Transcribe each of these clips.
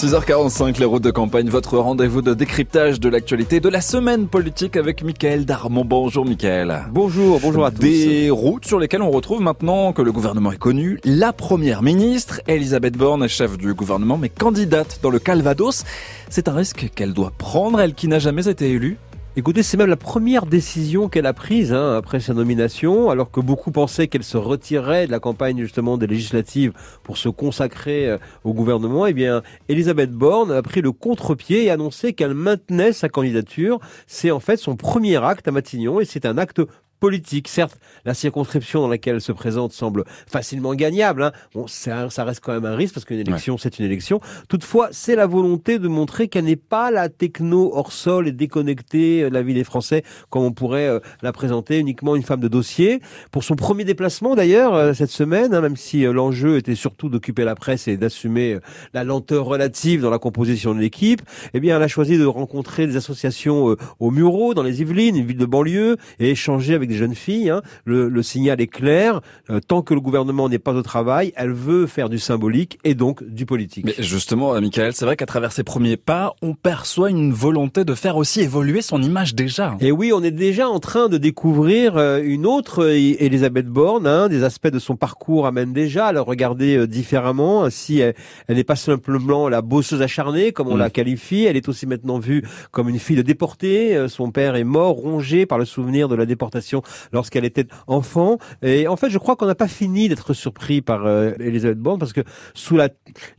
6h45, les routes de campagne, votre rendez-vous de décryptage de l'actualité de la semaine politique avec Michael Darmon. Bonjour Michael. Bonjour, bonjour à tous. Des routes sur lesquelles on retrouve maintenant que le gouvernement est connu, la première ministre, Elisabeth Borne, chef du gouvernement, mais candidate dans le Calvados. C'est un risque qu'elle doit prendre, elle qui n'a jamais été élue Écoutez, c'est même la première décision qu'elle a prise hein, après sa nomination, alors que beaucoup pensaient qu'elle se retirerait de la campagne justement des législatives pour se consacrer euh, au gouvernement. Eh bien, Elisabeth Borne a pris le contre-pied et annoncé qu'elle maintenait sa candidature. C'est en fait son premier acte à Matignon et c'est un acte politique. Certes, la circonscription dans laquelle elle se présente semble facilement gagnable. Hein. Bon, ça, ça, reste quand même un risque parce qu'une élection, c'est une élection. Toutefois, c'est la volonté de montrer qu'elle n'est pas la techno hors sol et déconnectée de la vie des Français comme on pourrait euh, la présenter, uniquement une femme de dossier. Pour son premier déplacement d'ailleurs euh, cette semaine, hein, même si euh, l'enjeu était surtout d'occuper la presse et d'assumer la lenteur relative dans la composition de l'équipe, eh bien, elle a choisi de rencontrer des associations au Murau, dans les Yvelines, une ville de banlieue, et échanger avec des jeunes filles. Hein. Le, le, signal est clair. Euh, tant que le gouvernement n'est pas au travail, elle veut faire du symbolique et donc du politique. Mais justement, Michael, c'est vrai qu'à travers ses premiers pas, on perçoit une volonté de faire aussi évoluer son image déjà. Et oui, on est déjà en train de découvrir euh, une autre euh, Elisabeth Borne. Hein, des aspects de son parcours amènent déjà à la regarder différemment. Si elle, n'est pas simplement la bosseuse acharnée, comme on mm. la qualifie, elle est aussi maintenant vue comme une fille de déportée. Son père est mort, rongé par le souvenir de la déportation lorsqu'elle était enfant. Et en fait, je crois qu'on n'a pas fini d'être surpris par euh, Elisabeth parce que sous la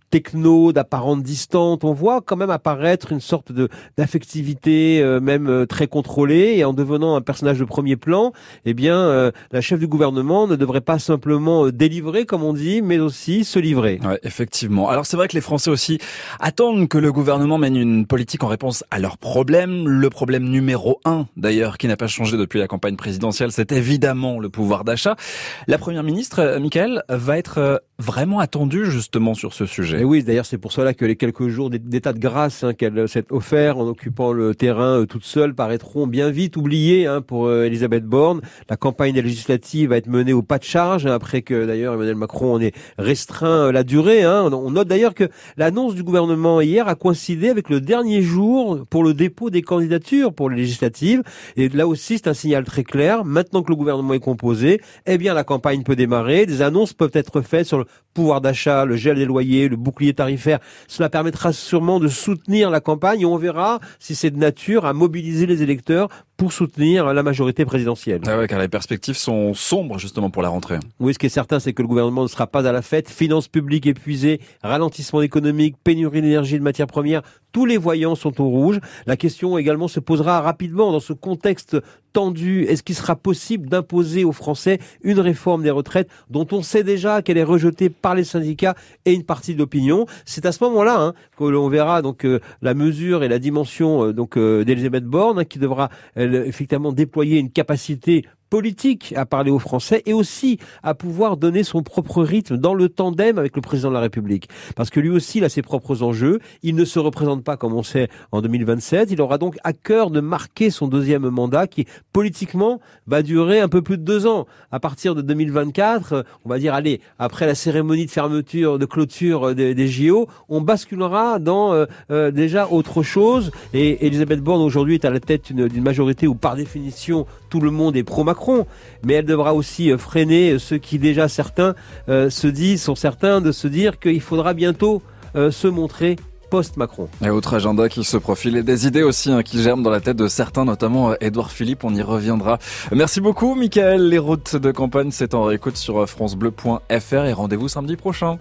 techno, d'apparente distante, on voit quand même apparaître une sorte de d'affectivité, euh, même euh, très contrôlée, et en devenant un personnage de premier plan, eh bien, euh, la chef du gouvernement ne devrait pas simplement délivrer, comme on dit, mais aussi se livrer. Ouais, effectivement. Alors c'est vrai que les Français aussi attendent que le gouvernement mène une politique en réponse à leurs problèmes. Le problème numéro un, d'ailleurs, qui n'a pas changé depuis la campagne présidentielle, c'est évidemment le pouvoir d'achat. La première ministre, Michael, va être vraiment attendue justement sur ce sujet. Et oui, d'ailleurs, c'est pour cela que les quelques jours d'état de grâce hein, qu'elle s'est offert en occupant le terrain euh, toute seule paraîtront bien vite oubliés hein, pour euh, Elisabeth Borne. La campagne législative va être menée au pas de charge, hein, après que d'ailleurs Emmanuel Macron en ait restreint euh, la durée. Hein. On note d'ailleurs que l'annonce du gouvernement hier a coïncidé avec le dernier jour pour le dépôt des candidatures pour les législatives. Et là aussi, c'est un signal très clair. Maintenant que le gouvernement est composé, eh bien, la campagne peut démarrer. Des annonces peuvent être faites sur le pouvoir d'achat, le gel des loyers, le bouclier tarifaire. Cela permettra sûrement de soutenir la campagne et on verra si c'est de nature à mobiliser les électeurs pour soutenir la majorité présidentielle. Ah ouais, car les perspectives sont sombres justement pour la rentrée. Oui, ce qui est certain, c'est que le gouvernement ne sera pas à la fête. Finances publiques épuisées, ralentissement économique, pénurie d'énergie et de matières premières, tous les voyants sont au rouge. La question également se posera rapidement dans ce contexte tendu. Est-ce qu'il sera possible d'imposer aux Français une réforme des retraites dont on sait déjà qu'elle est rejetée par les syndicats et une partie de l'opinion? C'est à ce moment-là hein, que l'on verra donc euh, la mesure et la dimension euh, donc euh, d'Elisabeth Borne qui devra effectivement déployer une capacité politique à parler aux Français et aussi à pouvoir donner son propre rythme dans le tandem avec le président de la République. Parce que lui aussi, il a ses propres enjeux. Il ne se représente pas comme on sait en 2027. Il aura donc à cœur de marquer son deuxième mandat qui, politiquement, va durer un peu plus de deux ans. À partir de 2024, on va dire, allez, après la cérémonie de fermeture, de clôture des, des JO, on basculera dans euh, euh, déjà autre chose. Et Elisabeth Borne aujourd'hui est à la tête d'une majorité où par définition tout le monde est pro-Macron mais elle devra aussi euh, freiner ceux qui déjà certains euh, se disent, sont certains de se dire qu'il faudra bientôt euh, se montrer post-Macron. Et autre agenda qui se profile et des idées aussi hein, qui germent dans la tête de certains, notamment Édouard Philippe, on y reviendra. Merci beaucoup Michael, les routes de campagne c'est en réécoute sur francebleu.fr et rendez-vous samedi prochain.